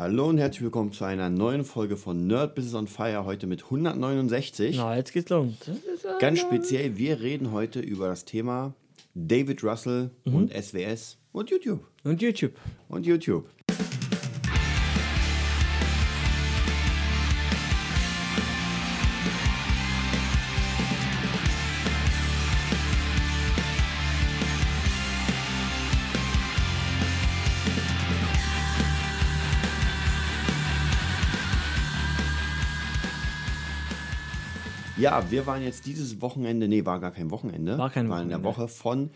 Hallo und herzlich willkommen zu einer neuen Folge von Nerd Business on Fire, heute mit 169. Na, jetzt geht's los. Ganz speziell, wir reden heute über das Thema David Russell und SWS und YouTube. Und YouTube. Und YouTube. Ja, wir waren jetzt dieses Wochenende, nee, war gar kein Wochenende. War kein War in der Wochenende. Woche von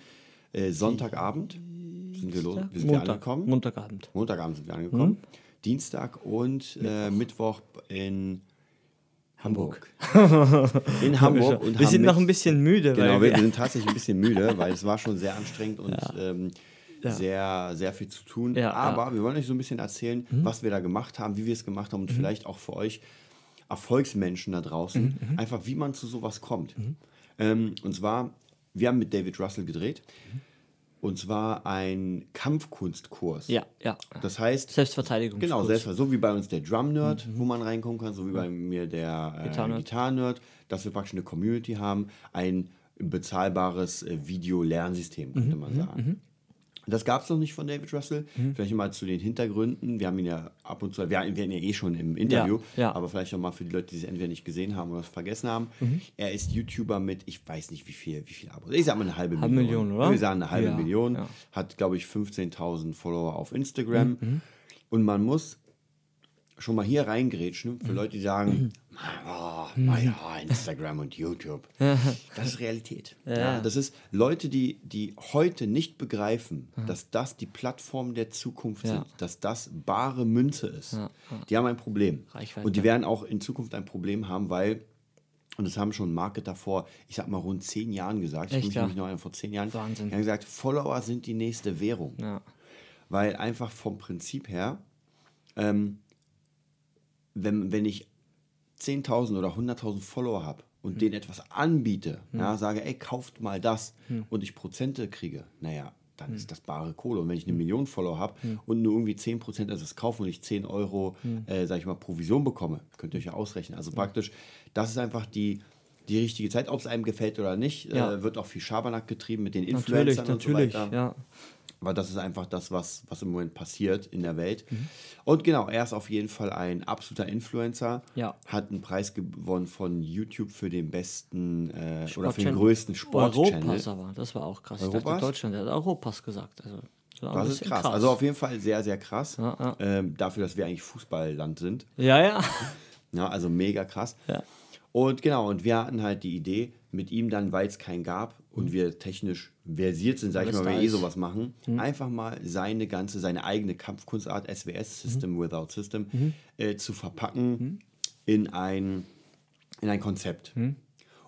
äh, Sonntagabend sind wir, los, wir sind wir Montag. angekommen. Montagabend. Montagabend sind wir angekommen. Mhm. Dienstag und äh, Mittwoch in Hamburg. in Hamburg. Und wir sind noch ein bisschen müde, Genau, weil wir wir, sind tatsächlich ein bisschen müde, weil es war schon sehr anstrengend und ähm, sehr, sehr viel zu tun. Ja, Aber wir wollen euch so ein bisschen erzählen, was wir da gemacht haben, wie wir es gemacht haben und vielleicht auch für euch Erfolgsmenschen da draußen, einfach wie man zu sowas kommt. Ähm, und zwar, wir haben mit David Russell gedreht. Und zwar ein Kampfkunstkurs. ja, ja. Das heißt, Selbstverteidigung. Genau, selbst so wie bei uns der Drum Nerd, wo man reinkommen kann, so wie bei mir der äh, Gitarren-Nerd. Dass wir praktisch eine Community haben, ein bezahlbares äh, Video-Lernsystem, könnte man sagen. Das gab es noch nicht von David Russell. Vielleicht mal zu den Hintergründen. Wir haben ihn ja ab und zu, wir werden ihn ja eh schon im Interview, ja. aber vielleicht noch mal für die Leute, die es entweder nicht gesehen haben oder es vergessen haben. Er ist YouTuber mit, ich weiß nicht wie viel, wie viel Abos. Ich sag mal eine halbe Million. Million, oder? Wir sagen eine halbe Ja, Million. ja. Hat, glaube ich, 15.000 Follower auf Instagram. Mhm, Und man muss schon mal hier reingrätschen für Leute, die sagen, oh, naja, Instagram und YouTube. Das ist Realität. Ja. das ist Leute, die, die heute nicht begreifen, dass das die Plattform der Zukunft sind, dass das bare Münze ist. Die haben ein Problem. Reichweite. Und die werden auch in Zukunft ein Problem haben, weil und das haben schon Marketer vor, ich sag mal, rund zehn Jahren gesagt. Ich Echt, mich ja? nämlich noch an vor zehn Jahren. Wahnsinn. Die haben gesagt, Follower sind die nächste Währung. Ja. Weil einfach vom Prinzip her, ähm, wenn, wenn ich 10.000 oder 100.000 Follower habe und denen etwas anbiete, ja, sage, ey, kauft mal das und ich Prozente kriege, naja, dann ist das bare Kohle. Und wenn ich eine Million Follower habe und nur irgendwie 10% das kaufen und ich 10 Euro, äh, sag ich mal, Provision bekomme, könnt ihr euch ja ausrechnen. Also praktisch, das ist einfach die, die richtige Zeit. Ob es einem gefällt oder nicht, Ja. äh, wird auch viel Schabernack getrieben mit den Natürlich, Influencern natürlich. und so weiter. Ja. Aber das ist einfach das, was, was im Moment passiert in der Welt. Mhm. Und genau, er ist auf jeden Fall ein absoluter Influencer. Ja. Hat einen Preis gewonnen von YouTube für den besten äh, oder für den größten Sport-Channel. Europas aber, das war auch krass. Ich Europas? dachte Deutschland, der hat Europas gesagt. Also, das Das ist bisschen krass. Also auf jeden Fall sehr, sehr krass. Ja, ja. Ähm, dafür, dass wir eigentlich Fußballland sind. ja, ja. Ja, also mega krass. Ja. Und genau, und wir hatten halt die Idee, mit ihm dann, weil es keinen gab und wir technisch versiert sind, sag ich Mhm. Mal, da wir eh. Mhm. sowas machen, einfach mal seine ganze, seine eigene Kampfkunstart, SWS, Mhm. System Without System, äh, zu verpacken in ein, in ein Konzept. Mhm.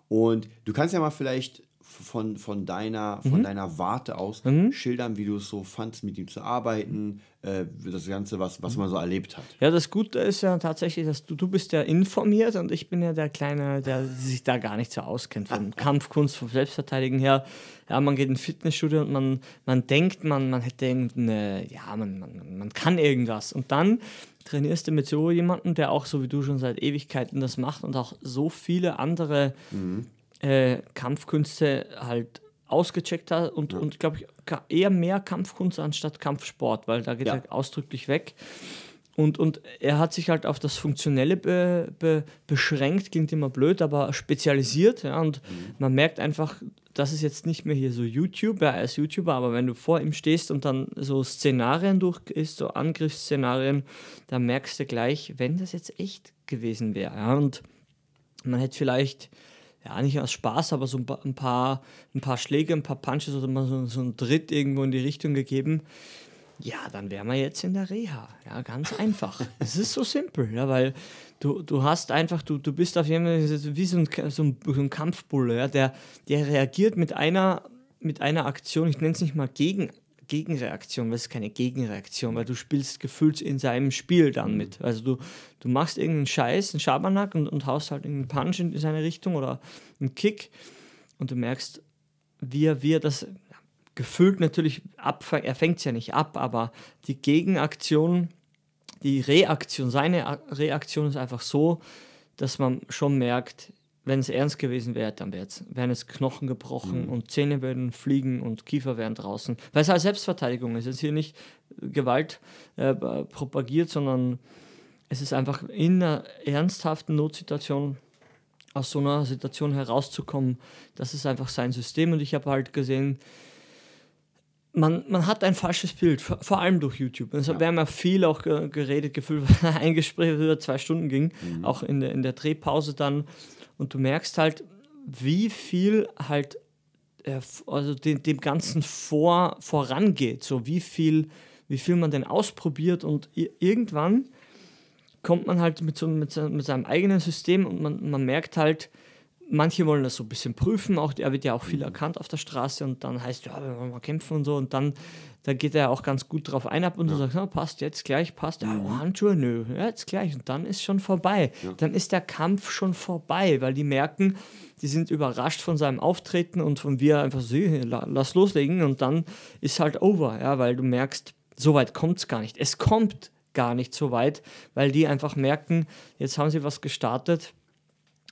Und du kannst ja mal vielleicht von, von, deiner, Mhm. von deiner Warte aus schildern, wie du es so fandst, mit ihm zu arbeiten, äh, das Ganze, was, Mhm. was man so erlebt hat. Ja, das Gute ist ja tatsächlich, dass du, du bist ja informiert und ich bin ja der Kleine, der sich da gar nicht so auskennt. Von Kampfkunst, vom Selbstverteidigen her. Ja, man geht ins Fitnessstudio und man, man denkt, man, man hätte irgendeine, ja, man, man, man kann irgendwas. Und dann trainierst du mit so jemandem, der auch so wie du schon seit Ewigkeiten das macht und auch so viele andere äh, Kampfkünste halt ausgecheckt hat und, und glaube ich, eher mehr Kampfkunst anstatt Kampfsport, weil da geht Ja. er ausdrücklich weg. Und, und er hat sich halt auf das Funktionelle be, be, beschränkt, klingt immer blöd, aber spezialisiert. Ja, und man merkt einfach, das ist jetzt nicht mehr hier so YouTube, ja, er ist YouTuber, aber wenn du vor ihm stehst und dann so Szenarien durchgehst, so Angriffsszenarien, dann merkst du gleich, wenn das jetzt echt gewesen wäre. Ja, und man hätte vielleicht, ja, nicht aus Spaß, aber so ein pa- ein paar, ein paar Schläge, ein paar Punches oder mal so, so einen Tritt irgendwo in die Richtung gegeben. Ja, dann wären wir jetzt in der Reha. Ja, ganz einfach. Es ist so simpel, ja, weil du, du hast einfach, du, du bist auf jeden Fall wie so ein, so ein, so ein Kampfbulle, ja, der, der reagiert mit einer, mit einer Aktion, ich nenne es nicht mal gegen, Gegenreaktion, weil es ist keine Gegenreaktion, weil du spielst gefühlt in seinem Spiel dann mit. Also du, du machst irgendeinen Scheiß, einen Schabernack und, und haust halt irgendeinen Punch in seine Richtung oder einen Kick und du merkst, wie er, wie er das gefühlt natürlich abfängt, er fängt es ja nicht ab, aber die Gegenaktion die Reaktion, seine Reaktion ist einfach so, dass man schon merkt, wenn es ernst gewesen wäre, dann wären es Knochen gebrochen mhm. und Zähne würden fliegen und Kiefer wären draußen. Weil es halt Selbstverteidigung ist. Es ist hier nicht Gewalt äh, propagiert, sondern es ist einfach in einer ernsthaften Notsituation aus so einer Situation herauszukommen. Das ist einfach sein System und ich habe halt gesehen, man, man hat ein falsches Bild, vor allem durch YouTube. Es ja. wir haben ja viel auch geredet, gefühlt, ein Gespräch über zwei Stunden ging, mhm. auch in der, in der Drehpause dann. Und du merkst halt, wie viel halt äh, also dem, dem Ganzen vor, vorangeht, so wie viel, wie viel man denn ausprobiert und irgendwann kommt man halt mit, so, mit, mit seinem eigenen System und man, man merkt halt, manche wollen das so ein bisschen prüfen, auch er wird ja auch viel mhm. erkannt auf der Straße und dann heißt ja, wir wollen mal kämpfen und so und dann da geht er auch ganz gut drauf ein ab und ja. so sagt, ja, passt jetzt gleich, passt, ja, mhm. Handschuhe, nö, jetzt gleich und dann ist schon vorbei. Ja. Dann ist der Kampf schon vorbei, weil die merken, die sind überrascht von seinem Auftreten und von wie er einfach so, lass loslegen und dann ist halt over, ja, weil du merkst, so weit kommt es gar nicht. Es kommt gar nicht so weit, weil die einfach merken, jetzt haben sie was gestartet,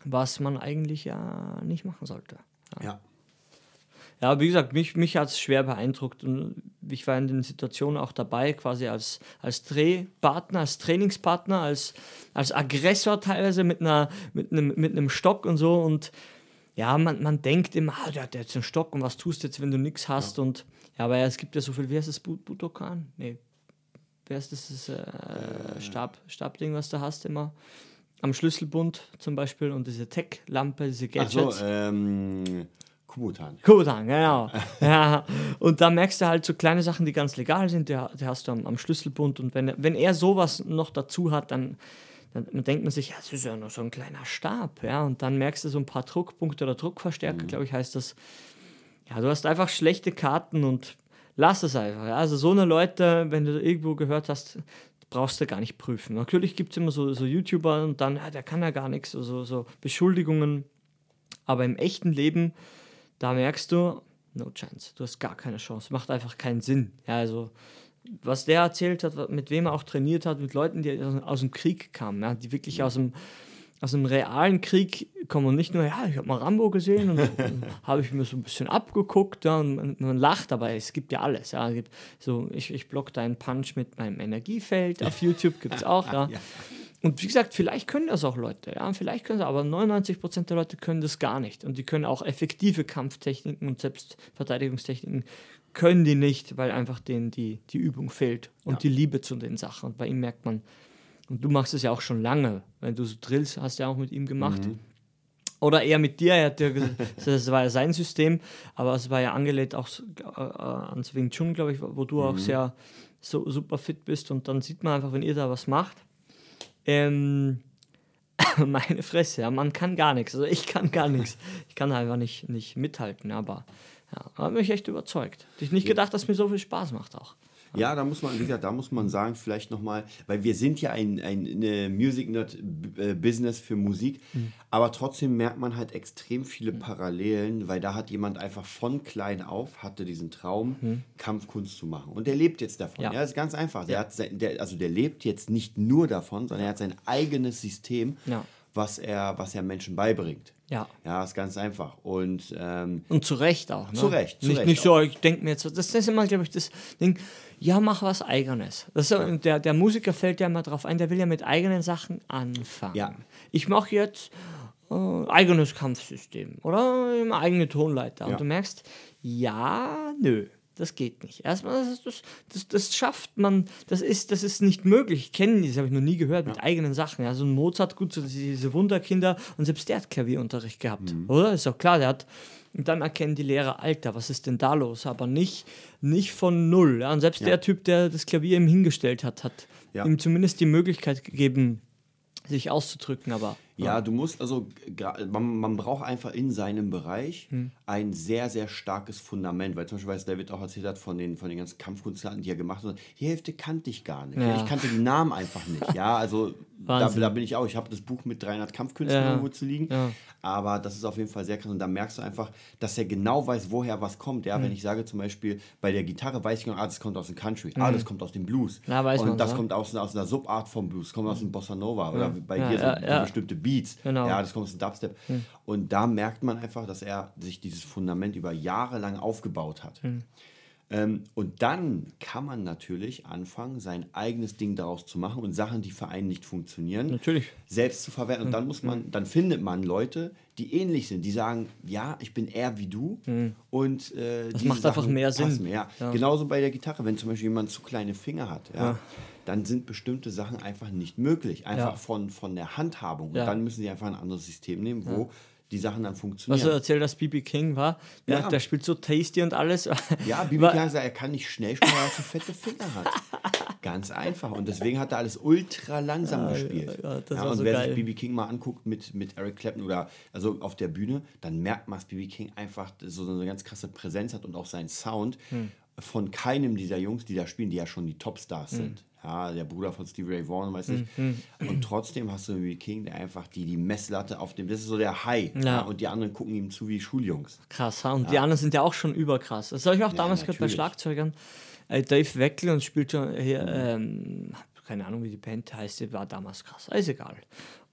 was man eigentlich ja nicht machen sollte. Ja. ja. Ja, wie gesagt, mich, mich hat es schwer beeindruckt und ich war in den Situationen auch dabei, quasi als, als Drehpartner, als Trainingspartner, als, als Aggressor teilweise mit, einer, mit, einem, mit einem Stock und so und ja, man, man denkt immer, ah, der hat jetzt einen Stock und was tust du jetzt, wenn du nichts hast ja. und ja, aber es gibt ja so viel, wie heißt das, Butokan? Nee, wer ist das, das äh, Stab, Stabding, was du hast immer? Am Schlüsselbund zum Beispiel und diese Tech-Lampe, diese Gadgets. Ach so, ähm, Kubutan. Kubutan, genau. ja. Und da merkst du halt so kleine Sachen, die ganz legal sind, die, die hast du am, am, Schlüsselbund. Und wenn, wenn er sowas noch dazu hat, dann, dann denkt man sich, ja, das ist ja nur so ein kleiner Stab. Ja. Und dann merkst du so ein paar Druckpunkte oder Druckverstärker, mhm. glaube ich, heißt das. Ja, du hast einfach schlechte Karten und lass es einfach. Ja. Also so eine Leute, wenn du irgendwo gehört hast, brauchst du gar nicht prüfen. Natürlich gibt es immer so, so YouTuber und dann, ja, der kann ja gar nichts, so, so Beschuldigungen. Aber im echten Leben, da merkst du, no chance, du hast gar keine Chance, macht einfach keinen Sinn. Ja, also was der erzählt hat, mit wem er auch trainiert hat, mit Leuten, die aus, dem Krieg kamen, ja, die wirklich aus dem aus einem realen Krieg kommen und nicht nur, ja, ich habe mal Rambo gesehen und, habe ich mir so ein bisschen abgeguckt ja, und man, man, lacht, aber es gibt ja alles. Ja. Es gibt so, ich, ich block deinen Punch mit meinem Energiefeld auf YouTube, gibt es auch. Ja. Und wie gesagt, vielleicht können das auch Leute, ja, vielleicht können sie, aber 99% der Leute können das gar nicht. Und die können auch effektive Kampftechniken und Selbstverteidigungstechniken können die nicht, weil einfach denen die, die Übung fehlt und ja. die Liebe zu den Sachen. Und bei ihm merkt man, und du machst es ja auch schon lange. Wenn du so Drills hast ja auch mit ihm gemacht. Mhm. Oder eher mit dir, er hat ja gesagt, das war ja sein System, aber es war ja angelehnt auch äh, ans Wing Chun, glaube ich, wo du mhm. auch sehr so super fit bist und dann sieht man einfach, wenn ihr da was macht, ähm, meine Fresse, ja, man kann gar nichts. Also ich kann gar nichts. Ich kann einfach nicht, nicht mithalten, aber ja, hat mich echt überzeugt. Ich nicht gedacht, dass mir so viel Spaß macht auch. Ja, da muss man, wie gesagt, da muss man sagen, vielleicht nochmal, weil wir sind ja ein, ein eine Music Nerd äh, Business für Musik, mhm. aber trotzdem merkt man halt extrem viele mhm. Parallelen, weil da hat jemand einfach von klein auf hatte diesen Traum, mhm. Kampfkunst zu machen. Und der lebt jetzt davon. Ja, ja ist ganz einfach. Der hat sein, der, also der lebt jetzt nicht nur davon, sondern er hat sein eigenes System, ja. Was, er, was er Menschen beibringt. Ja. Ja, ist ganz einfach. Und, ähm, und zu Recht auch. Ne? Zu Recht. Zu nicht, Recht nicht so, ich denke mir jetzt, das ist immer, glaube ich, das Ding, ja, mach was Eigenes. Das ist, der, der Musiker fällt ja immer drauf ein, der will ja mit eigenen Sachen anfangen. Ja. Ich mache jetzt äh, eigenes Kampfsystem oder eigene Tonleiter. Ja. Und du merkst, ja, nö. Das geht nicht. Erstmal, das, das, das, das, schafft man, das ist, das ist nicht möglich. Ich kenne das habe ich noch nie gehört, mit eigenen Sachen. Ja, so ein Mozart, gut, so diese Wunderkinder, und selbst der hat Klavierunterricht gehabt, mhm. oder? Ist doch klar, der hat, und dann erkennen die Lehrer, Alter, was ist denn da los? Aber nicht, nicht von null. Ja? Und selbst ja. der Typ, der das Klavier ihm hingestellt hat, hat ja. ihm zumindest die Möglichkeit gegeben, sich auszudrücken, aber. Ja, du musst also, man, man braucht einfach in seinem Bereich hm. ein sehr, sehr starkes Fundament, weil zum Beispiel, was David auch erzählt hat von den, von den ganzen Kampfkunstlernen, die er gemacht hat, die Hälfte kannte ich gar nicht. Ja. Ich kannte die Namen einfach nicht. ja, also da, da bin ich auch. Ich habe das Buch mit 300 Kampfkünstlern Ja. irgendwo zu liegen. Ja. Aber das ist auf jeden Fall sehr krass. Und da merkst du einfach, dass er genau weiß, woher was kommt. Ja, wenn ich sage zum Beispiel, bei der Gitarre weiß ich noch, ah, das kommt aus dem Country. Ah, das kommt aus dem Blues. Weiß Und man, das ja. kommt aus, aus einer Subart vom Blues. Kommt aus dem Bossa Nova. Oder bei dir so, so bestimmte Beats. Genau. Ja, das kommt aus dem Dubstep. Und da merkt man einfach, dass er sich dieses Fundament über Jahre lang aufgebaut hat. Ähm, und dann kann man natürlich anfangen, sein eigenes Ding daraus zu machen und Sachen, die für einen nicht funktionieren, Natürlich. selbst zu verwerten. Und dann muss man, dann findet man Leute, die ähnlich sind, die sagen, ja, ich bin eher wie du und äh, das macht einfach mehr Sinn. Ja. Ja. Genauso bei der Gitarre, wenn zum Beispiel jemand zu kleine Finger hat, ja, dann sind bestimmte Sachen einfach nicht möglich, einfach von, von der Handhabung. Und dann müssen sie einfach ein anderes System nehmen, wo die Sachen dann Was funktionieren. du erzählt hast, BB King war, der, Ja. der spielt so tasty und alles. Ja, Bibi War- King gesagt, er kann nicht schnell spielen, weil er zu fette Finger hat. Ganz einfach. Und deswegen hat er alles ultra langsam gespielt. ja, war und so wer geil. sich Bibi King mal anguckt mit, mit Eric Clapton oder also auf der Bühne, dann merkt man, dass Bibi King einfach so eine ganz krasse Präsenz hat und auch seinen Sound Hm. von keinem dieser Jungs, die da spielen, die ja schon die Topstars Hm. sind. Ja, der Bruder von Stevie Ray Vaughan, weiß ich. Und trotzdem hast du Bibi King, der einfach die, die Messlatte auf dem, das ist so der High. Ja. und die anderen gucken ihm zu wie Schuljungs. Krass, ha? und die anderen sind ja auch schon überkrass. Das habe ich auch damals gehört bei. Schlagzeugern. Äh, Dave Weckel und spielt schon hier, ähm, keine Ahnung, wie die Band heißt, die war damals krass, ist egal.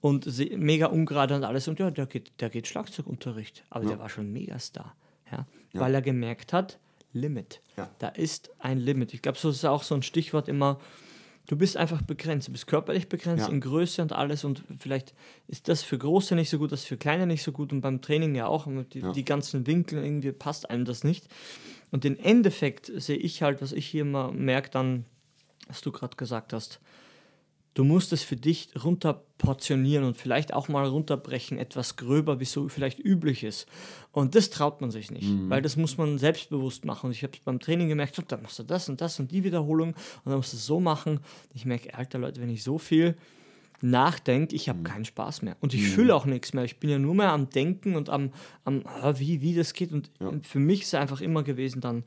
Und sie, mega ungerade und alles. Und ja, der geht, der geht Schlagzeugunterricht. Aber der war schon Megastar. Ja? Weil er gemerkt hat, Limit. Ja. Da ist ein Limit. Ich glaube, so ist auch so ein Stichwort immer. Du bist einfach begrenzt, du bist körperlich begrenzt Ja. in Größe und alles und vielleicht ist das für Große nicht so gut, das für Kleine nicht so gut und beim Training ja auch, und die, die ganzen Winkel, irgendwie passt einem das nicht. Und den Endeffekt sehe ich halt, was ich hier mal merke, dann, was du gerade gesagt hast, du musst es für dich runterportionieren und vielleicht auch mal runterbrechen, etwas gröber, wie so vielleicht üblich ist. Und das traut man sich nicht, weil das muss man selbstbewusst machen. Und ich habe es beim Training gemerkt, und dann machst du das und das und die Wiederholung und dann musst du es so machen. Ich merke, alter Leute, wenn ich so viel nachdenke, ich habe keinen Spaß mehr. Und ich fühle auch nichts mehr. Ich bin ja nur mehr am Denken und am, am ah, wie, wie das geht. Und für mich ist es einfach immer gewesen, dann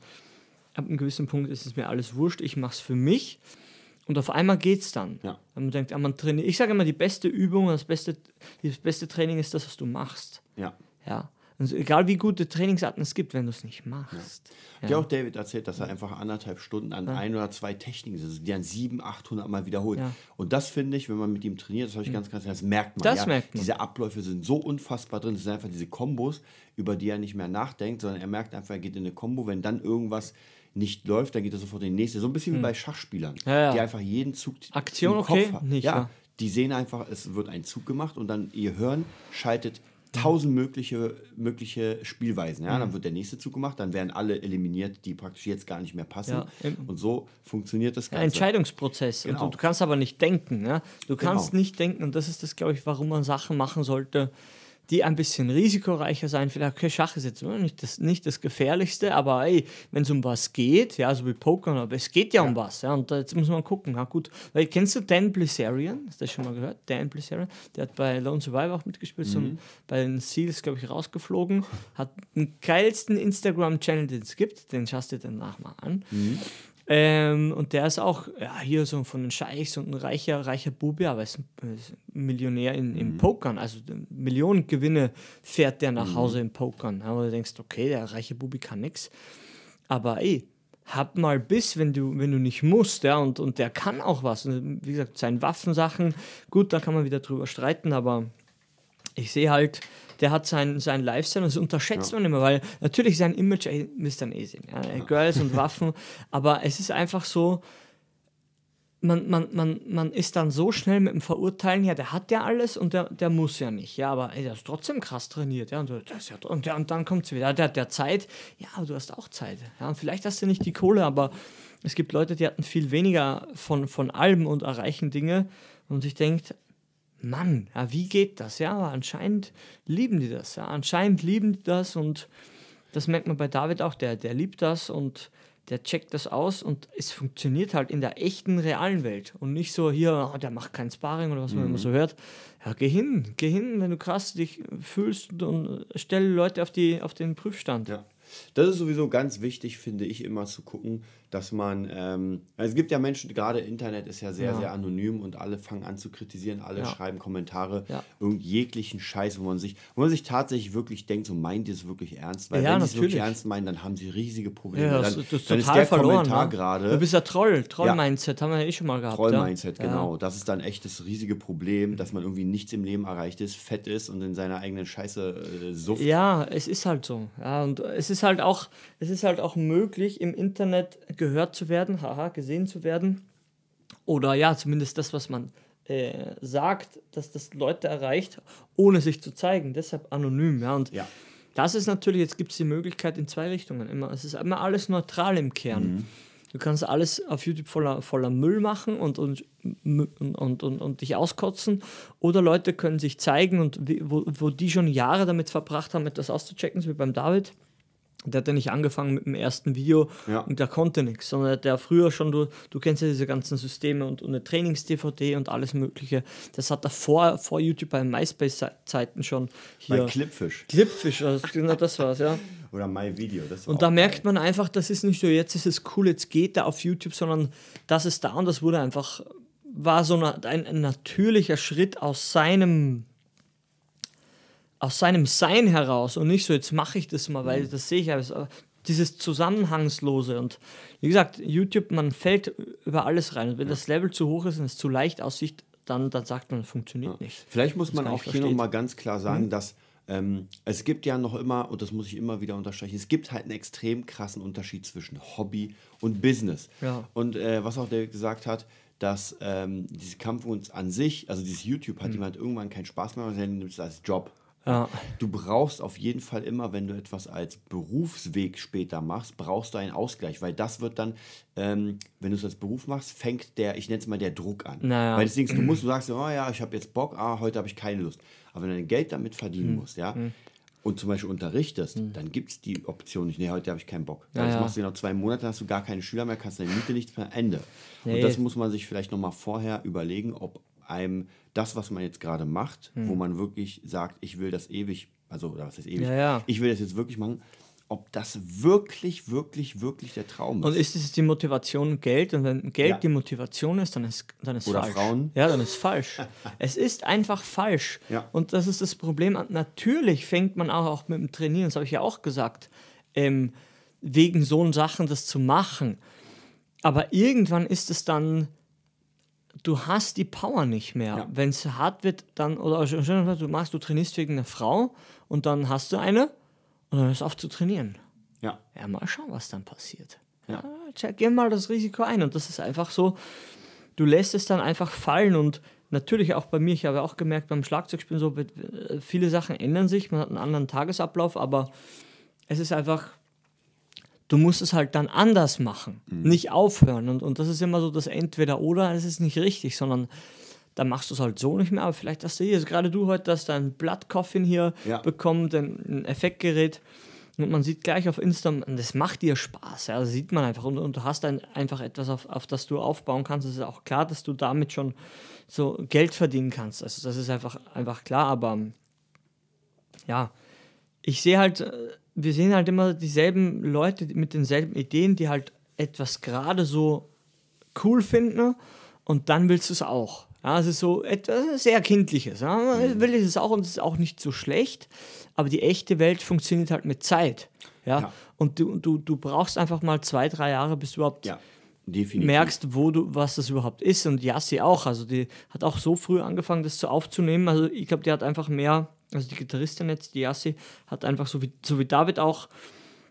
ab einem gewissen Punkt ist es mir alles wurscht, ich mache es für mich. Und auf einmal geht es dann. Ja. Wenn man denkt, man trainiert. Ich sage immer, die beste Übung, das beste, das beste Training ist das, was du machst. Ja. Ja. Also egal wie gute Trainingsarten es gibt, wenn du es nicht machst. Hat ja auch David erzählt, dass er einfach anderthalb Stunden an ein oder zwei Techniken sitzt, die an 700, 800 Mal wiederholt. Ja. Und das finde ich, wenn man mit ihm trainiert, das habe ich ganz, ganz, das merkt man. Das ja. merkt man. Diese Abläufe sind so unfassbar drin. Das sind einfach diese Kombos, über die er nicht mehr nachdenkt, sondern er merkt einfach, er geht in eine Kombo. Wenn dann irgendwas nicht läuft, dann geht er sofort in die nächste. So ein bisschen wie bei Schachspielern, Hm. Ja, ja. die einfach jeden Zug Aktion im okay, Kopf haben. nicht, ja, ja. die sehen einfach, es wird ein Zug gemacht und dann ihr Hirn schaltet tausend mögliche, mögliche Spielweisen. Ja? Mhm. Dann wird der nächste Zug gemacht, dann werden alle eliminiert, die praktisch jetzt gar nicht mehr passen. Ja, und so funktioniert das Ein Ganze. Entscheidungsprozess. Genau. Und du, du kannst aber nicht denken. Ja? Du kannst Genau. nicht denken, und das ist das, glaube ich, warum man Sachen machen sollte, die ein bisschen risikoreicher sein. Vielleicht, okay, Schach ist jetzt nicht das, nicht das Gefährlichste, aber ey, wenn es um was geht, ja, so wie Poker, aber es geht ja, um was. Ja, und da jetzt muss man gucken, na gut. Weil, kennst du Dan Blissarian? Hast du das schon mal gehört? Dan Blissarian? Der hat bei Lone Survivor auch mitgespielt, ein- bei den Seals, glaube ich, rausgeflogen. Hat den geilsten Instagram-Channel, den es gibt. Den schaust du dir danach mal an. Ähm, und der ist auch ja, hier so von den Scheichs und ein reicher, reicher Bube, aber ist ein, Millionär in, Mhm. im Pokern. Also Millionen Gewinne fährt der nach Hause im Pokern. Wo du denkst, okay, der reiche Bubi kann nix. Aber ey, hab mal Biss, wenn du, wenn du nicht musst, ja, und, und der kann auch was. Und wie gesagt, seine Waffensachen, gut, da kann man wieder drüber streiten, aber ich sehe halt, der hat sein, sein Lifestyle und das unterschätzt man immer, weil natürlich sein Image, müsst ihr eh sehen, ja, ey, Girls und Waffen, aber es ist einfach so, man, man, man, man ist dann so schnell mit dem Verurteilen, ja, der hat ja alles und der, der muss ja nicht, ja, aber ey, der ist trotzdem krass trainiert, ja, und, das ist ja, und, der, und dann kommt es wieder, der hat der Zeit, ja, aber du hast auch Zeit, ja, und vielleicht hast du nicht die Kohle, aber es gibt Leute, die hatten viel weniger von, von allem und erreichen Dinge und sich denkt, Mann, ja, wie geht das? Ja, aber anscheinend lieben die das. Ja, anscheinend lieben die das und das merkt man bei David auch. Der, der liebt das und der checkt das aus und es funktioniert halt in der echten, realen Welt und nicht so hier, oh, der macht kein Sparring oder was man immer so hört. Ja, geh hin, geh hin, wenn du krass dich fühlst und stelle Leute auf, die, auf den Prüfstand. Ja. Das ist sowieso ganz wichtig, finde ich, immer zu gucken, dass man, ähm, es gibt ja Menschen, gerade Internet ist ja sehr, Ja. sehr anonym und alle fangen an zu kritisieren, alle Ja. schreiben Kommentare, Ja. irgend jeglichen Scheiß, wo man sich, wo man sich tatsächlich wirklich denkt, so meint ihr es wirklich ernst? Weil wenn sie es wirklich ernst meinen, dann haben sie riesige Probleme. Ja, dann, das, das ist dann total verloren. Kommentar ne? gerade. Du bist ja Troll, Troll-Mindset, haben wir ja eh schon mal gehabt. Troll-Mindset, genau. Das ist dann echt das riesige Problem, dass man irgendwie nichts im Leben erreicht ist, fett ist und in seiner eigenen Scheiße äh, suft. Ja, es ist halt so. Ja, und es ist halt auch, es ist halt auch möglich, im Internet gehört zu werden, haha, gesehen zu werden. Oder ja, zumindest das, was man äh, sagt, dass das Leute erreicht, ohne sich zu zeigen. Deshalb anonym. Ja, und Ja. das ist natürlich, jetzt gibt es die Möglichkeit in zwei Richtungen. Immer, es ist immer alles neutral im Kern. Du kannst alles auf YouTube voller, voller Müll machen und, und, und, und, und, dich auskotzen. Oder Leute können sich zeigen und wo, wo die schon Jahre damit verbracht haben, etwas auszuchecken, so wie beim David. Der hat ja nicht angefangen mit dem ersten Video Ja. und der konnte nichts, sondern der früher schon, du, du kennst ja diese ganzen Systeme und, und eine Trainings-DVD und alles Mögliche. Das hat er vor, vor YouTube bei MySpace-Zeiten schon Bei hier. Clipfish Clipfish, also genau das war's, ja. oder MyVideo. Und da geil. merkt man einfach, das ist nicht so, jetzt ist es cool, jetzt geht er auf YouTube, sondern das ist da und das wurde einfach, war so ein, ein natürlicher Schritt aus seinem, aus seinem Sein heraus und nicht so, jetzt mache ich das mal, weil das sehe ich alles. aber Dieses Zusammenhangslose und wie gesagt, YouTube, man fällt über alles rein. Und wenn das Level zu hoch ist und es zu leicht aussieht, dann, dann sagt man, funktioniert nicht. Vielleicht muss man gar auch hier. Mhm. nochmal ganz klar sagen, dass ähm, es gibt ja noch immer, und das muss ich immer wieder unterstreichen, es gibt halt einen extrem krassen Unterschied zwischen Hobby und Business. Ja. Und äh, was auch der gesagt hat, dass ähm, diese Kampf uns an sich, also dieses YouTube Mhm. hat jemand irgendwann keinen Spaß mehr, sondern nimmt es als Job. Ja. Du brauchst auf jeden Fall immer, wenn du etwas als Berufsweg später machst, brauchst du einen Ausgleich, weil das wird dann, ähm, wenn du es als Beruf machst, fängt der, ich nenne es mal der Druck an. Naja. Weil deswegen, du musst, du sagst, oh ja, ich habe jetzt Bock, ah, heute habe ich keine Lust. Aber wenn du dein Geld damit verdienen Hm. musst, ja, und zum Beispiel unterrichtest, dann gibt es die Option nicht, nee, heute habe ich keinen Bock. Ja, das ja. machst du genau zwei Monate, dann hast du gar keine Schüler mehr, kannst deine Miete nichts mehr, Ende. Nee. Und das muss man sich vielleicht nochmal vorher überlegen, ob einem das, was man jetzt gerade macht, wo Hm. man wirklich sagt, ich will das ewig, also, oder was ist ewig, Ja, ja. ich will das jetzt wirklich machen, ob das wirklich, wirklich, wirklich der Traum ist. Und ist es die Motivation Geld? Und wenn Geld Ja. die Motivation ist, dann ist dann ist Oder falsch. Frauen. Ja, dann ist falsch. es ist einfach falsch. Ja. Und das ist das Problem. Natürlich fängt man auch, auch mit dem Trainieren, das habe ich ja auch gesagt, ähm, wegen so Sachen das zu machen. Aber irgendwann ist es dann, du hast die Power nicht mehr. Ja. Wenn es hart wird, dann, oder stell dir vor, du machst, du trainierst wegen einer Frau und dann hast du eine und dann hörst du auf zu trainieren. ja. Ja, mal schauen, was dann passiert. Ja. Ja. geh mal das Risiko ein. Und das ist einfach so, du lässt es dann einfach fallen. Und natürlich auch bei mir, ich habe auch gemerkt, beim Schlagzeugspielen so, äh, viele Sachen ändern sich, man hat einen anderen Tagesablauf, aber es ist einfach, du musst es halt dann anders machen, nicht aufhören. Und, und das ist immer so das Entweder-Oder, es ist nicht richtig, sondern dann machst du es halt so nicht mehr, aber vielleicht hast du hier, also gerade du heute hast dein Blood Coffin hier Ja. bekommen, ein Effektgerät. Und man sieht gleich auf Insta, das macht dir Spaß, ja, das sieht man einfach. Und, und du hast dann einfach etwas, auf, auf das du aufbauen kannst. Es ist auch klar, dass du damit schon so Geld verdienen kannst. Also das ist einfach, einfach klar, aber ja, ich sehe halt, äh, wir sehen halt immer dieselben Leute mit denselben Ideen, die halt etwas gerade so cool finden und dann willst du es auch. Ja, es ist so etwas sehr Kindliches. Ja. Man will es auch und es ist auch nicht so schlecht, aber die echte Welt funktioniert halt mit Zeit. Ja. Ja. Und du, du, du brauchst einfach mal zwei, drei Jahre, bis du überhaupt Ja, merkst, wo du, was das überhaupt ist. Und Yassi auch. Also die hat auch so früh angefangen, das so aufzunehmen. Also ich glaube, die hat einfach mehr, also die Gitarristin jetzt, die Yassi, hat einfach so wie, so wie David auch,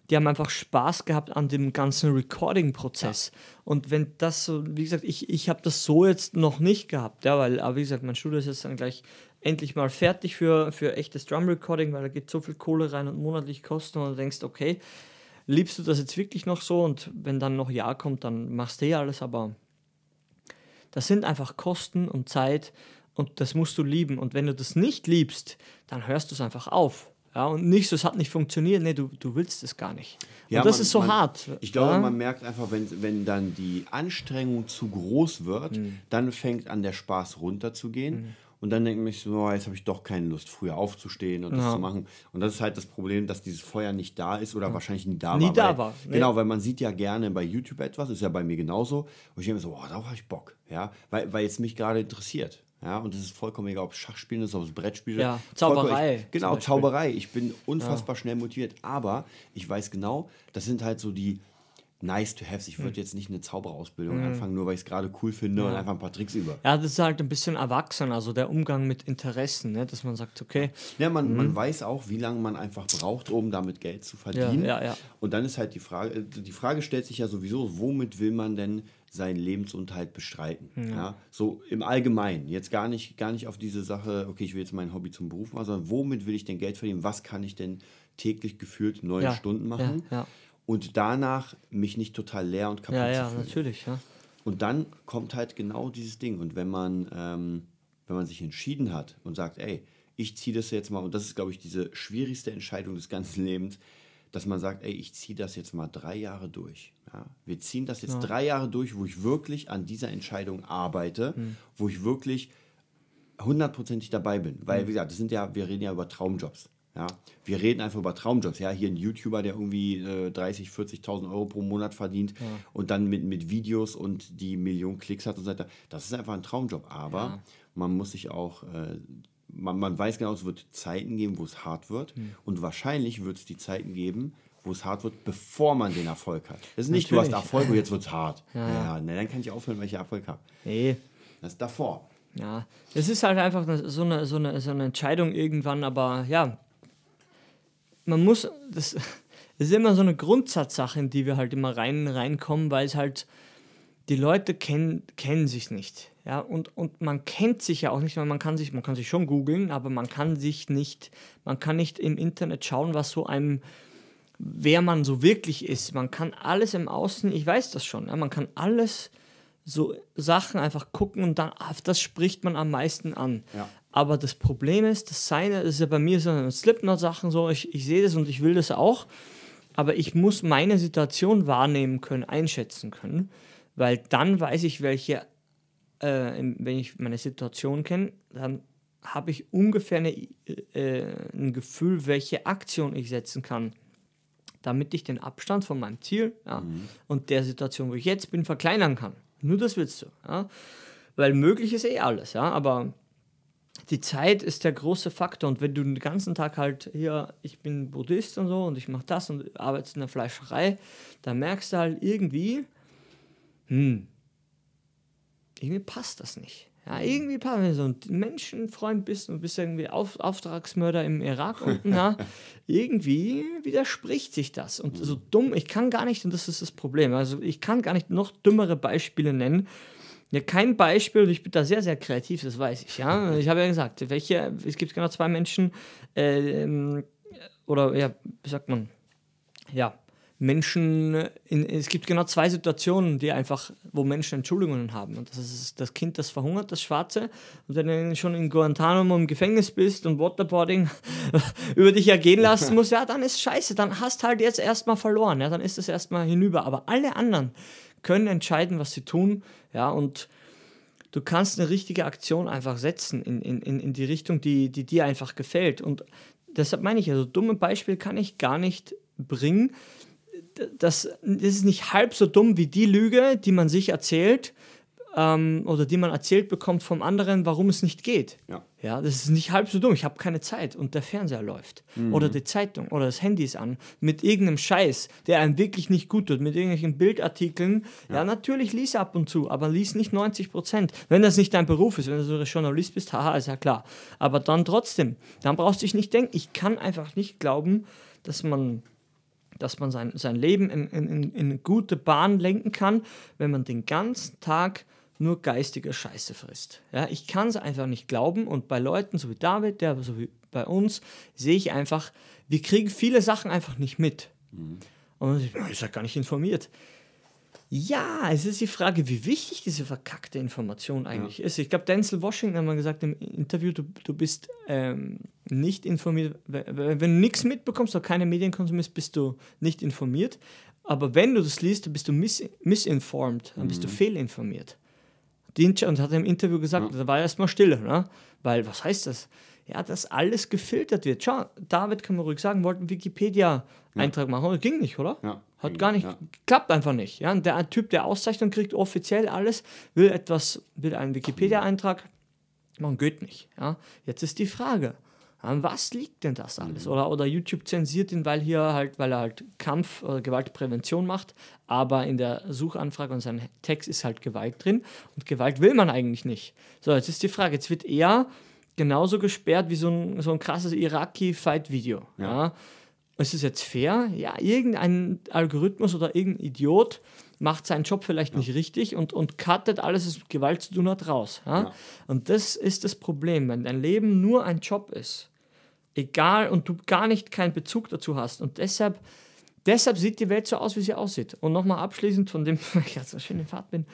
die haben einfach Spaß gehabt an dem ganzen Recording-Prozess. Und wenn das so, wie gesagt, ich, ich habe das so jetzt noch nicht gehabt, ja, weil, aber wie gesagt, mein Studio ist jetzt dann gleich endlich mal fertig für, für echtes Drum-Recording, weil da geht so viel Kohle rein und monatlich Kosten und du denkst, okay, liebst du das jetzt wirklich noch so? Und wenn dann noch Ja kommt, dann machst du eh alles, aber das sind einfach Kosten und Zeit und das musst du lieben. Und wenn du das nicht liebst, dann hörst du es einfach auf. Ja, und nicht so, es hat nicht funktioniert, nee, du, du willst es gar nicht. Ja, und das man- ist so man- hart. Ich glaube, ja? man merkt einfach, wenn, wenn dann die Anstrengung zu groß wird, Mhm. dann fängt an der Spaß runterzugehen. und dann denke ich so, oh, jetzt habe ich doch keine Lust, früher aufzustehen und das Ja. zu machen. Und das ist halt das Problem, dass dieses Feuer nicht da ist oder wahrscheinlich nie da Nie war. da weil, war, ne? Genau, weil man sieht ja gerne bei YouTube etwas, ist ja bei mir genauso. Und ich denke mir so, oh, darauf habe ich Bock. Ja, weil, weil es mich gerade interessiert. Ja, und es ist vollkommen egal, ob es Schachspielen ist, ob es Brettspiele Ja, ist. Zauberei Vollkommen- ich- Genau. Zauberei. Ich bin unfassbar schnell motiviert. Aber ich weiß genau, das sind halt so die nice to haves. Ich Hm. würde jetzt nicht eine Zauberausbildung anfangen, nur weil ich es gerade cool finde und einfach ein paar Tricks über. Ja, das ist halt ein bisschen erwachsen, also der Umgang mit Interessen, ne? dass man sagt, okay, Ja, man, man weiß auch, wie lange man einfach braucht, um damit Geld zu verdienen. Ja, ja, ja. Und dann ist halt die Frage, äh, die Frage stellt sich ja sowieso, womit will man denn seinen Lebensunterhalt bestreiten? Ja. so im Allgemeinen. Jetzt gar nicht, gar nicht auf diese Sache, okay, ich will jetzt mein Hobby zum Beruf machen, sondern womit will ich denn Geld verdienen? Was kann ich denn täglich gefühlt neun Ja, Stunden machen? ja, ja. Und danach mich nicht total leer und kaputt ja, zu ja, fühlen. natürlich, ja. Und dann kommt halt genau dieses Ding. Und wenn man, ähm, wenn man sich entschieden hat und sagt, ey, ich ziehe das jetzt mal, und das ist, glaube ich, diese schwierigste Entscheidung des ganzen Lebens, dass man sagt, ey, ich ziehe das jetzt mal drei Jahre durch. Ja? Wir ziehen das jetzt drei Jahre durch, wo ich wirklich an dieser Entscheidung arbeite, wo ich wirklich hundertprozentig dabei bin. Weil, wie gesagt, das sind ja, wir reden ja über Traumjobs. Ja, wir reden einfach über Traumjobs. Ja, hier ein YouTuber, der irgendwie äh, 30, 40.000 Euro pro Monat verdient und dann mit, mit Videos und die Millionen Klicks hat und so weiter. Das ist einfach ein Traumjob. Aber man muss sich auch, äh, man, man weiß genau, es wird Zeiten geben, wo es hart wird. Und wahrscheinlich wird es die Zeiten geben, wo es hart wird, bevor man den Erfolg hat. Das ist nicht, du hast. Erfolg und jetzt wird es hart. Ja, na, dann kann ich aufhören, weil ich Erfolg habe. Nee, Das ist davor. ja. Es ist halt einfach so eine, so, eine, so eine Entscheidung irgendwann, aber ja, man muss, das, das ist immer so eine Grundsatzsache, in die wir halt immer rein, reinkommen, weil es halt, die Leute kennen, kennen sich nicht. Ja, und, und man kennt sich ja auch nicht, weil man kann sich, man kann sich schon googeln, aber man kann sich nicht, man kann nicht im Internet schauen, was so einem, wer man so wirklich ist. Man kann alles im Außen, ich weiß das schon, ja, man kann alles so Sachen einfach gucken und dann, auf das spricht man am meisten an. Ja. Aber das Problem ist, das Seine das ist ja bei mir so Slipknot-Sachen so, ich, ich sehe das und ich will das auch, aber ich muss meine Situation wahrnehmen können, einschätzen können, weil dann weiß ich, welche, äh, wenn ich meine Situation kenne, dann habe ich ungefähr eine, äh, ein Gefühl, welche Aktion ich setzen kann, damit ich den Abstand von meinem Ziel ja, und der Situation, wo ich jetzt bin, verkleinern kann. Nur das willst du. Ja? Weil möglich ist eh alles, ja, aber die Zeit ist der große Faktor und wenn du den ganzen Tag halt hier, ich bin Buddhist und so und ich mache das und arbeite in der Fleischerei, dann merkst du halt irgendwie, hm, irgendwie passt das nicht. Ja, irgendwie passt, wenn du so ein Menschenfreund bist und bist irgendwie Auf, Auftragsmörder im Irak unten, ja, irgendwie widerspricht sich das. Und so dumm, ich kann gar nicht, und das ist das Problem, also ich kann gar nicht noch dümmere Beispiele nennen. Ja, kein Beispiel, und ich bin da sehr, sehr kreativ, das weiß ich, ja. Ich habe ja gesagt, welche, es gibt genau zwei Menschen, äh, ähm, oder ja, wie sagt man, ja, Menschen, in, es gibt genau zwei Situationen, die einfach, wo Menschen Entschuldigungen haben. Und das ist das Kind, das verhungert, das Schwarze. Und wenn du schon in Guantanamo im Gefängnis bist und Waterboarding über dich ergehen lassen musst, ja, dann ist scheiße. Dann hast halt jetzt erstmal verloren. Ja, dann ist es erstmal hinüber. Aber alle anderen können entscheiden, was sie tun. Ja, und du kannst eine richtige Aktion einfach setzen in, in, in in die Richtung, die, die dir einfach gefällt. Und deshalb meine ich, also dumme Beispiel kann ich gar nicht bringen. Das, das ist nicht halb so dumm wie die Lüge, die man sich erzählt ähm, oder die man erzählt bekommt vom anderen, warum es nicht geht. Ja. Ja, das ist nicht halb so dumm. Ich habe keine Zeit und der Fernseher läuft. Oder die Zeitung oder das Handy ist an mit irgendeinem Scheiß, der einem wirklich nicht gut tut, mit irgendwelchen Bildartikeln. Ja, natürlich lies ab und zu, aber lies nicht 90 Prozent. Wenn das nicht dein Beruf ist, wenn du so ein Journalist bist, haha, ist ja klar. Aber dann trotzdem, dann brauchst du dich nicht denken. Ich kann einfach nicht glauben, dass man dass man sein, sein Leben in, in, in, in eine gute Bahn lenken kann, wenn man den ganzen Tag nur geistige Scheiße frisst. Ja, ich kann es einfach nicht glauben und bei Leuten so wie David, der so wie bei uns, sehe ich einfach, wir kriegen viele Sachen einfach nicht mit. Und ich bin ja gar nicht informiert. Ja, es ist die Frage, wie wichtig diese verkackte Information eigentlich ist. Ich glaube, Denzel Washington hat mal gesagt im Interview, du, du bist ähm, nicht informiert. Wenn du nichts mitbekommst oder keine Medien konsumierst, bist du nicht informiert. Aber wenn du das liest, bist du mis misinformed, dann bist du fehlinformiert. und hat im Interview gesagt, ja. da war erstmal Stille, ne? weil was heißt das? Ja, dass alles gefiltert wird. Schau, David kann man ruhig sagen, wollte einen Wikipedia-Eintrag ja. machen, das ging nicht, oder? Ja. Hat gar nicht, klappt einfach nicht. Ja? Und der Typ, der Auszeichnung kriegt, offiziell alles, will etwas, will einen Wikipedia-Eintrag machen, geht nicht. Ja? Jetzt ist die Frage, an was liegt denn das alles? Mhm. Oder, oder YouTube zensiert ihn, weil hier halt, weil er halt Kampf oder Gewaltprävention macht, aber in der Suchanfrage und seinem Text ist halt Gewalt drin und Gewalt will man eigentlich nicht. So, jetzt ist die Frage, jetzt wird er genauso gesperrt wie so ein, so ein krasses Iraki-Fight-Video. Ja. ja. Ist es jetzt fair? Ja, irgendein Algorithmus oder irgendein Idiot macht seinen Job vielleicht ja. nicht richtig und, und cuttet alles, was mit Gewalt zu tun hat, raus. Ja? ja? Und das ist das Problem, wenn dein Leben nur ein Job ist, egal, und du gar nicht keinen Bezug dazu hast. Und deshalb, deshalb sieht die Welt so aus, wie sie aussieht. Und nochmal abschließend von dem, weil ich jetzt so schön in Fahrt bin,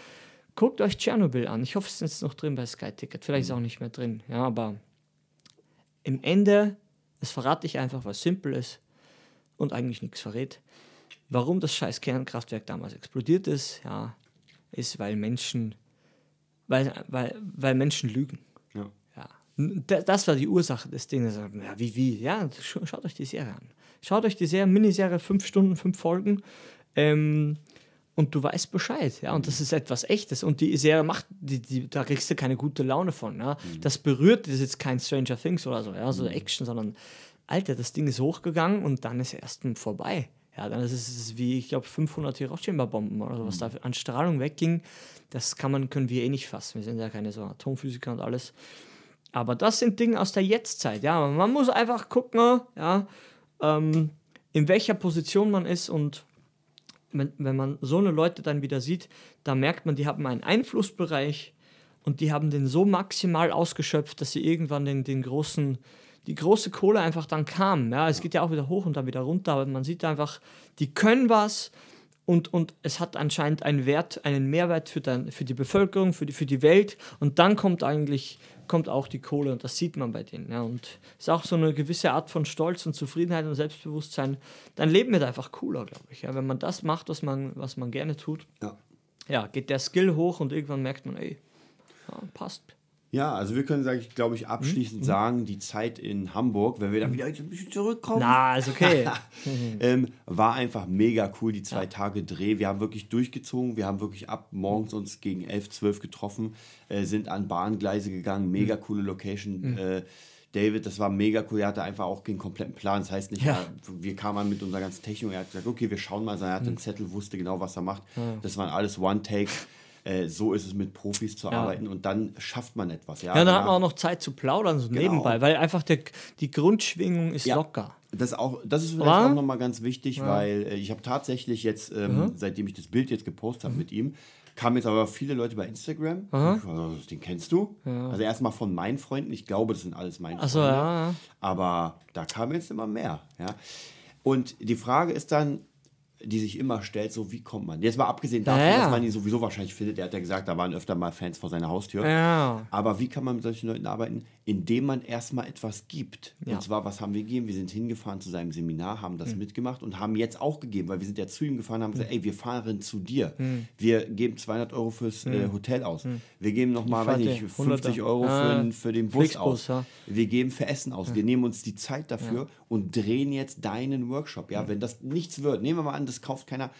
guckt euch Tschernobyl an. Ich hoffe, es ist jetzt noch drin bei Sky Ticket. Vielleicht ist es mhm. auch nicht mehr drin. Ja, aber im Ende, das verrate ich einfach, was simpel ist und eigentlich nichts verrät. Warum das scheiß Kernkraftwerk damals explodiert ist, ja, ist, weil Menschen, weil, weil, weil Menschen lügen. Das war die Ursache des Dinges. Ja, wie, wie? Ja, schaut euch die Serie an. Schaut euch die Serie, Miniserie, fünf Stunden, fünf Folgen. Ähm, und du weißt Bescheid, ja, und das ist etwas Echtes. Und die Serie macht, die, die, da kriegst du keine gute Laune von, ja. Mhm. Das berührt, das ist jetzt kein Stranger Things oder so, ja, so mhm. Action, sondern, Alter, das Ding ist hochgegangen und dann ist erst vorbei. Ja, dann ist es wie, ich glaube, 500 Hiroshima-Bomben oder so, was mhm. da an Strahlung wegging. Das kann man, können wir eh nicht fassen. Wir sind ja keine so Atomphysiker und alles. Aber das sind Dinge aus der Jetztzeit. Ja, man muss einfach gucken, ja, ähm, in welcher Position man ist und wenn, wenn man so eine Leute dann wieder sieht, da merkt man, die haben einen Einflussbereich und die haben den so maximal ausgeschöpft, dass sie irgendwann den, den großen, die große Kohle einfach dann kam. Ja, es geht ja auch wieder hoch und dann wieder runter, aber man sieht einfach, die können was und, und es hat anscheinend einen Wert, einen Mehrwert für, dann, für die Bevölkerung, für die, für die Welt und dann kommt eigentlich kommt auch die Kohle und das sieht man bei denen. Ja. Und es ist auch so eine gewisse Art von Stolz und Zufriedenheit und Selbstbewusstsein. Dein Leben wird einfach cooler, glaube ich. Ja. Wenn man das macht, was man, was man gerne tut, ja. ja, geht der Skill hoch und irgendwann merkt man, ey, ja, passt. Ja, also wir können, ich, glaube ich, abschließend mhm. sagen, die Zeit in Hamburg, wenn wir dann wieder ein bisschen zurückkommen, Na, ist okay. ähm, war einfach mega cool, die zwei ja. Tage Dreh. Wir haben wirklich durchgezogen, wir haben wirklich ab morgens uns gegen 11, 12 getroffen, äh, sind an Bahngleise gegangen, mega mhm. coole Location. Mhm. Äh, David, das war mega cool. Er hatte einfach auch den kompletten Plan. Das heißt nicht, ja. wir kamen mit unserer ganzen Technik. Er hat gesagt, okay, wir schauen mal. Er hatte einen mhm. Zettel, wusste genau, was er macht. Das waren alles One-Takes. Äh, so ist es mit Profis zu ja. arbeiten und dann schafft man etwas. Ja, ja dann hat man auch noch Zeit zu plaudern, so genau. nebenbei, weil einfach der, die Grundschwingung ist ja. locker. Das, auch, das ist vielleicht Oder? auch nochmal ganz wichtig, ja. weil äh, ich habe tatsächlich jetzt, ähm, mhm. seitdem ich das Bild jetzt gepostet habe mhm. mit ihm, kamen jetzt aber viele Leute bei Instagram. Also, den kennst du? Ja. Also erstmal von meinen Freunden. Ich glaube, das sind alles meine Freunde. So, ja. Aber da kamen jetzt immer mehr. Ja. Und die Frage ist dann, die sich immer stellt, so wie kommt man? Jetzt mal abgesehen davon, ja. dass man ihn sowieso wahrscheinlich findet, er hat ja gesagt, da waren öfter mal Fans vor seiner Haustür. Ja. Aber wie kann man mit solchen Leuten arbeiten? Indem man erstmal etwas gibt. Ja. Und zwar, was haben wir gegeben? Wir sind hingefahren zu seinem Seminar, haben das mhm. mitgemacht und haben jetzt auch gegeben, weil wir sind ja zu ihm gefahren, haben mhm. gesagt, ey, wir fahren zu dir. Mhm. Wir geben 200 Euro fürs äh, mhm. Hotel aus. Mhm. Wir geben nochmal, weiß nicht, 50 Euro für, für, den Bus Flixbus, aus. Wir geben für Essen aus. Wir nehmen uns die Zeit dafür und drehen jetzt deinen Workshop. Ja, wenn das nichts wird, nehmen wir mal an, das kauft keiner,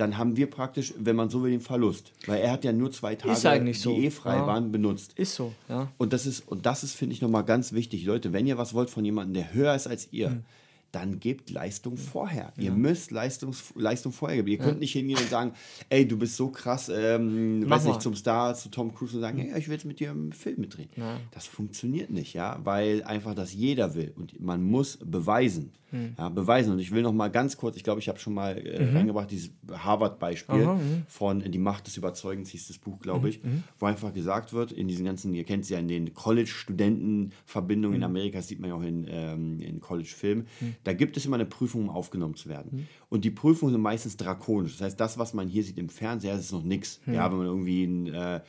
dann haben wir praktisch, wenn man so will, den Verlust. Weil er hat ja nur zwei Tage, die so. eh frei ja. waren, benutzt. Ist so, ja. Und das ist, und das ist, finde ich, nochmal ganz wichtig. Leute, wenn ihr was wollt von jemandem, der höher ist als ihr, mhm dann gebt Leistung vorher. Ja. Ihr müsst Leistungs Leistung vorher geben. Ihr ja. könnt nicht hingehen und sagen, ey, du bist so krass, ähm, weiß nicht, zum Star, zu Tom Cruise und sagen, hey, ich will jetzt mit dir im Film mitdrehen. Das funktioniert nicht, ja, weil einfach das jeder will und man muss beweisen. Mhm. Ja, beweisen. Und ich will noch mal ganz kurz, ich glaube, ich habe schon mal äh, mhm. reingebracht, dieses Harvard-Beispiel mhm. von Die Macht des Überzeugens hieß das Buch, glaube ich, mhm. Mhm. wo einfach gesagt wird, in diesen ganzen, ihr kennt es ja in den College-Studenten-Verbindungen in mhm. Amerika, das sieht man ja auch in, ähm, in College-Filmen, da gibt es immer eine Prüfung, um aufgenommen zu werden. Und die Prüfungen sind meistens drakonisch. Das heißt, das, was man hier sieht im Fernseher, ist noch nichts. Ja, wenn man irgendwie ein, äh,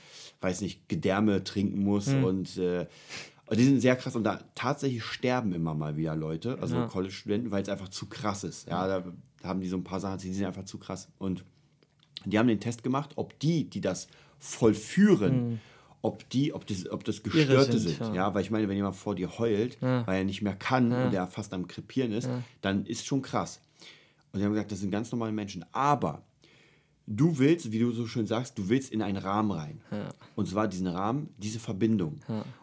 weiß nicht, Gedärme trinken muss und äh, die sind sehr krass und da tatsächlich sterben immer mal wieder Leute, also ja. College-Studenten, weil es einfach zu krass ist. Ja, da haben die so ein paar Sachen, die sind einfach zu krass. Und die haben den Test gemacht, ob die, die das vollführen, mhm. ob die, ob das, ob das Gestörte sind, sind. ja. ja. weil ich meine, wenn jemand vor dir heult, Ja. weil er nicht mehr kann und er fast am Krepieren ist, dann ist schon krass. Und sie haben gesagt, das sind ganz normale Menschen. Aber du willst, wie du so schön sagst, du willst in einen Rahmen rein. Und zwar diesen Rahmen, diese Verbindung.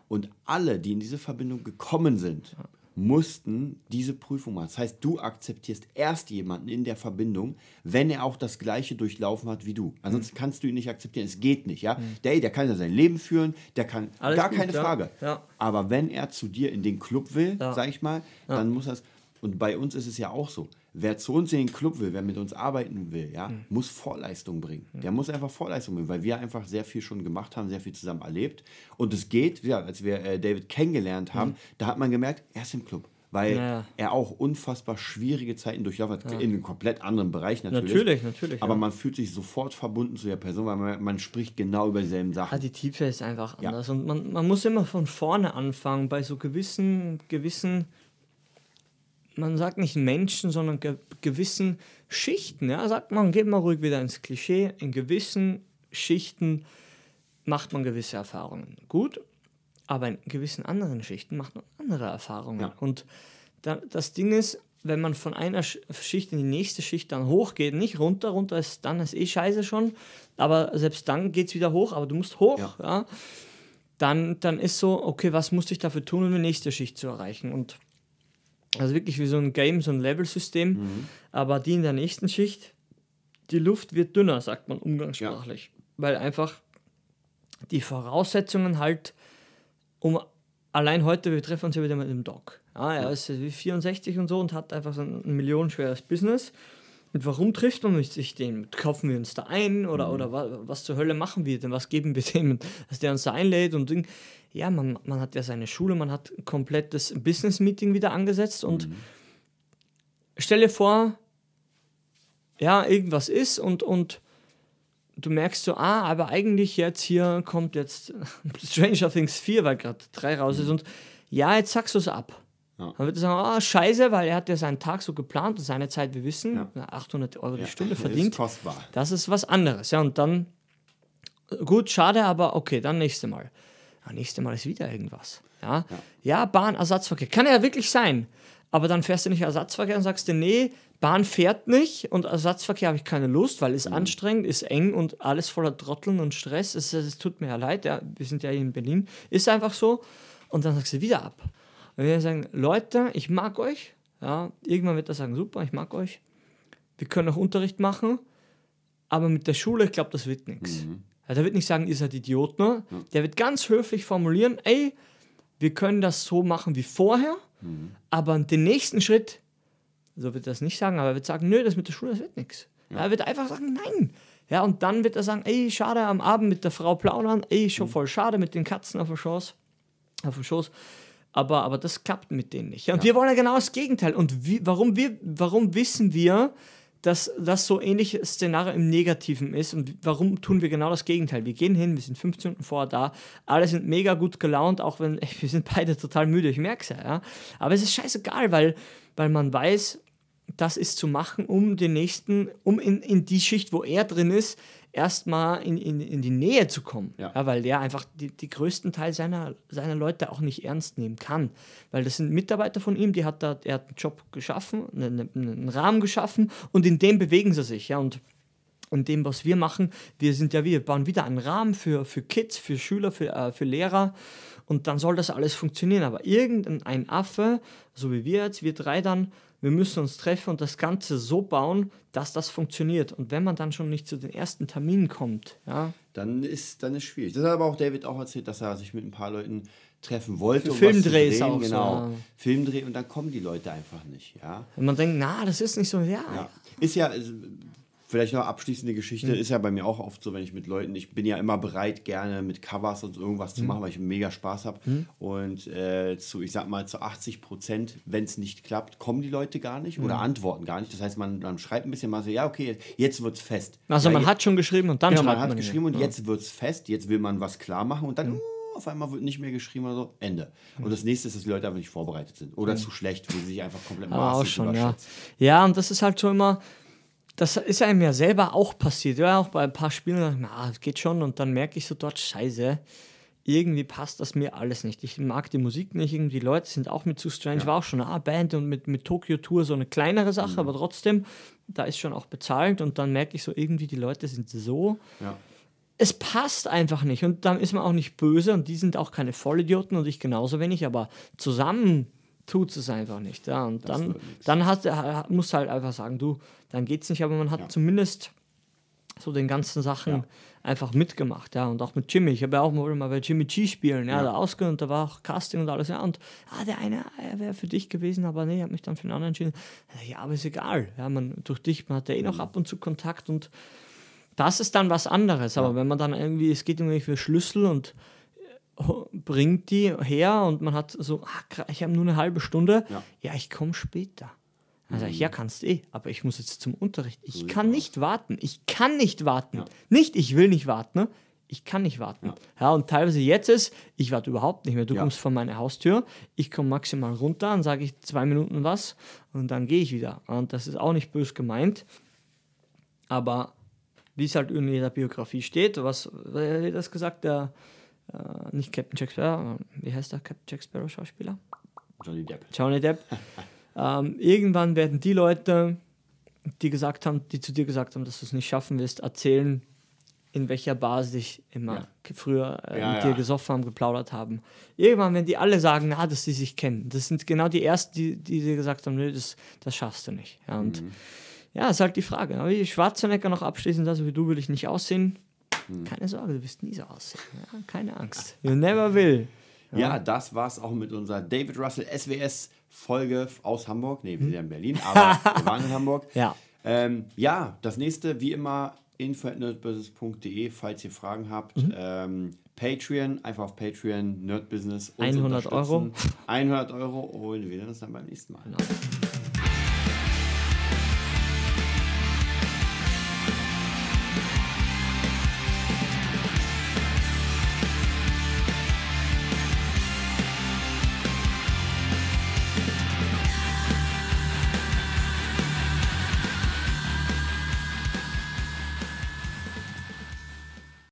Und alle, die in diese Verbindung gekommen sind, mussten diese Prüfung machen. Das heißt, du akzeptierst erst jemanden in der Verbindung, wenn er auch das Gleiche durchlaufen hat wie du. Ansonsten Mhm. kannst du ihn nicht akzeptieren. Es geht nicht, ja. Der, ey, der kann ja sein Leben führen, der kann Alles gar gut, keine ja. Frage. Ja. Aber wenn er zu dir in den Club will, Ja. sag ich mal, dann muss das. Und bei uns ist es ja auch so. Wer zu uns in den Club will, wer mit uns arbeiten will, ja, Mhm. muss Vorleistung bringen. Der muss einfach Vorleistung bringen, weil wir einfach sehr viel schon gemacht haben, sehr viel zusammen erlebt. Und es geht, ja, als wir äh, David kennengelernt haben, da hat man gemerkt, er ist im Club. Weil Mhm. Ja. er auch unfassbar schwierige Zeiten durchlaufen hat, in einem komplett anderen Bereich natürlich. Natürlich, natürlich, Aber ja. man fühlt sich sofort verbunden zu der Person, weil man, man spricht genau über dieselben Sachen. Die Tiefe ist einfach Ja. anders. Und man, man muss immer von vorne anfangen, bei so gewissen, gewissen, man sagt nicht Menschen, sondern ge gewissen Schichten. Ja, sagt man, geht mal ruhig wieder ins Klischee. In gewissen Schichten macht man gewisse Erfahrungen. Gut, aber in gewissen anderen Schichten macht man andere Erfahrungen. Ja. Und da, das Ding ist, wenn man von einer Sch- Schicht in die nächste Schicht dann hochgeht, nicht runter, runter ist dann ist eh scheiße schon, aber selbst dann geht es wieder hoch, aber du musst hoch, Ja. ja. Dann, dann ist so, okay, was muss ich dafür tun, um die nächste Schicht zu erreichen? Und also wirklich wie so ein Game, so ein Level-System, aber die in der nächsten Schicht, die Luft wird dünner, sagt man umgangssprachlich, weil einfach die Voraussetzungen halt um allein heute, wir treffen uns ja wieder mit dem Doc. Ja, er ist wie 64 und so und hat einfach so ein millionenschweres Business. Und warum trifft man sich den? Kaufen wir uns da ein oder, oder wa, was zur Hölle machen wir denn? Was geben wir dem, dass der uns da einlädt und Ding? Ja, man, man hat ja seine Schule, man hat ein komplettes Business-Meeting wieder angesetzt und stell dir vor, ja, irgendwas ist und, und du merkst so, ah, aber eigentlich jetzt hier kommt jetzt Stranger Things 4, weil gerade 3 raus ist und ja, jetzt sagst du es ab. Ja. Dann wird er sagen, ah, scheiße, weil er hat ja seinen Tag so geplant und seine Zeit, wir wissen, Ja. 800 Euro die Ja, Stunde ist verdient. kostbar. Das ist was anderes. Ja, und dann, gut, schade, aber okay, dann nächste Mal. Ja, nächste Mal ist wieder irgendwas. Ja, ja. Bahnersatzverkehr. Kann ja wirklich sein. Aber dann fährst du nicht Ersatzverkehr und sagst dir, nee, Bahn fährt nicht und Ersatzverkehr habe ich keine Lust, weil es Mhm. anstrengend, ist eng und alles voller Trotteln und Stress. Es, es tut mir ja leid, ja, wir sind ja hier in Berlin. Ist einfach so. Und dann sagst du wieder ab. Und wir sagen, Leute, ich mag euch. Ja, irgendwann wird er sagen, super, ich mag euch. Wir können auch Unterricht machen. Aber mit der Schule, ich glaube, das wird nichts. Ja, der wird nicht sagen, ihr seid Idioten. Der wird ganz höflich formulieren, ey, wir können das so machen wie vorher, aber den nächsten Schritt, so wird er das nicht sagen, aber er wird sagen, nö, das mit der Schule, das wird nichts. Ja. Er wird einfach sagen, nein. Ja, und dann wird er sagen, ey, schade, am Abend mit der Frau plaudern, ey, schon voll schade mit den Katzen auf dem Schoß. Auf dem Schoß. Aber, aber das klappt mit denen nicht. Ja, und wir wollen ja genau das Gegenteil. Und wie, warum, wir, warum wissen wir, dass das so ähnliche Szenario im Negativen ist und warum tun wir genau das Gegenteil? Wir gehen hin, wir sind 15 Minuten vorher da, alle sind mega gut gelaunt, auch wenn ey, wir sind beide total müde, ich merke es ja, ja. Aber es ist scheißegal, weil, weil man weiß, das ist zu machen, um den nächsten, um in, in die Schicht, wo er drin ist, erstmal in, in, in die Nähe zu kommen. Ja. weil der einfach die, die größten Teil seiner, seiner Leute auch nicht ernst nehmen kann. Weil das sind Mitarbeiter von ihm, die hat da, er hat einen Job geschaffen, einen, einen Rahmen geschaffen und in dem bewegen sie sich. Ja, und in dem, was wir machen, wir sind ja, wir bauen wieder einen Rahmen für, für Kids, für Schüler, für, äh, für Lehrer und dann soll das alles funktionieren. Aber irgendein Affe, so wie wir jetzt, wir drei dann, wir müssen uns treffen und das Ganze so bauen, dass das funktioniert. Und wenn man dann schon nicht zu den ersten Terminen kommt, ja, Dann ist, dann ist schwierig. Das hat aber auch David auch erzählt, dass er sich mit ein paar Leuten treffen wollte. Für um Filmdrehs auch so, genau. ja. Filmdreh und dann kommen die Leute einfach nicht, ja. und man denkt, na, das ist nicht so, ja, Ja. Ist ja, ist, vielleicht noch abschließende Geschichte, ist ja bei mir auch oft so, wenn ich mit Leuten, ich bin ja immer bereit, gerne mit Covers und irgendwas zu machen, weil ich mega Spaß habe. Und äh, zu, ich sag mal, zu 80 Prozent, wenn es nicht klappt, kommen die Leute gar nicht oder antworten gar nicht. Das heißt, man, man schreibt ein bisschen mal so, ja, okay, jetzt wird's fest. Also ja, man jetzt- hat schon geschrieben und dann Genau, man hat man geschrieben und ja. jetzt wird es fest, jetzt will man was klar machen und dann uh, auf einmal wird nicht mehr geschrieben oder so, Ende. Und das nächste ist, dass die Leute einfach nicht vorbereitet sind oder zu schlecht, wo sie sich einfach komplett auch maßlos schon, ja. Ja, und das ist halt so immer, das ist einem ja selber auch passiert. Ja, auch bei ein paar Spielen, da dachte ich mir, ah, das geht schon. Und dann merke ich so dort, scheiße, irgendwie passt das mir alles nicht. Ich mag die Musik nicht, irgendwie die Leute sind auch mit zu strange. War auch schon eine Band und mit, mit Tokyo Tour so eine kleinere Sache, Mhm. aber trotzdem, da ist schon auch bezahlt und dann merke ich so, irgendwie die Leute sind so Ja. es passt einfach nicht. Und dann ist man auch nicht böse und die sind auch keine Vollidioten und ich genauso wenig, aber zusammen tut es einfach nicht. Ja. Und dann, wird nix. dann hat, hat, muss halt einfach sagen, du, dann geht's nicht, aber man hat Ja. zumindest so den ganzen Sachen Ja. einfach mitgemacht, ja, und auch mit Jimmy. Ich habe ja auch mal, mal bei Jimmy G spielen, ja, Ja. da ausgehört und da war auch Casting und alles, ja, und ah, der eine, er wäre für dich gewesen, aber nee, hat mich dann für einen anderen entschieden. Ja, aber ist egal, ja, man, durch dich, man hat ja eh Mhm. noch ab und zu Kontakt und das ist dann was anderes, aber wenn man dann irgendwie, es geht irgendwie für Schlüssel und äh, bringt die her und man hat so, gra- ich habe nur eine halbe Stunde, Ja. ja, ich komme später. Dann sage ich, ja, kannst eh, aber ich muss jetzt zum Unterricht. Ich sieht's kann nicht warten. Ich kann nicht warten. Ja. Nicht, ich will nicht warten. Ne? Ich kann nicht warten. Ja. Ja. und teilweise jetzt ist, ich warte überhaupt nicht mehr. Du kommst vor meine Haustür, ich komme maximal runter, dann sage ich zwei Minuten was und dann gehe ich wieder. Und das ist auch nicht bös gemeint. Aber wie es halt in jeder Biografie steht, was, wer hat das gesagt? Der, äh, nicht Captain Jack Sparrow, wie heißt der Captain Jack Sparrow Schauspieler? Johnny Depp. Johnny Depp. ähm, irgendwann werden die Leute, die gesagt haben, die zu dir gesagt haben, dass du es nicht schaffen wirst, erzählen, in welcher Bar sie sich immer Ja. früher äh, Ja, mit ja. dir gesoffen haben, geplaudert haben. Irgendwann werden die alle sagen, na, dass sie sich kennen. Das sind genau die ersten, die, die dir gesagt haben, nö, das, das schaffst du nicht. Ja, und Mhm. ja, ist halt die Frage. Aber wie Schwarzenegger noch abschließend, also wie du will ich nicht aussehen. Mhm. Keine Sorge, du wirst nie so aussehen. Ja, keine Angst. You never will. Ja, das war's auch mit unserer David Russell SWS Folge aus Hamburg. Ne, wir sind ja in Berlin, aber wir waren in Hamburg. Ja. Ähm, ja, das nächste, wie immer, info.nerdbusiness.de, falls ihr Fragen habt. Mhm. Ähm, Patreon, einfach auf Patreon, Nerdbusiness. uns 100 Euro. unterstützen. 100 Euro und wir sehen uns dann beim nächsten Mal. Genau.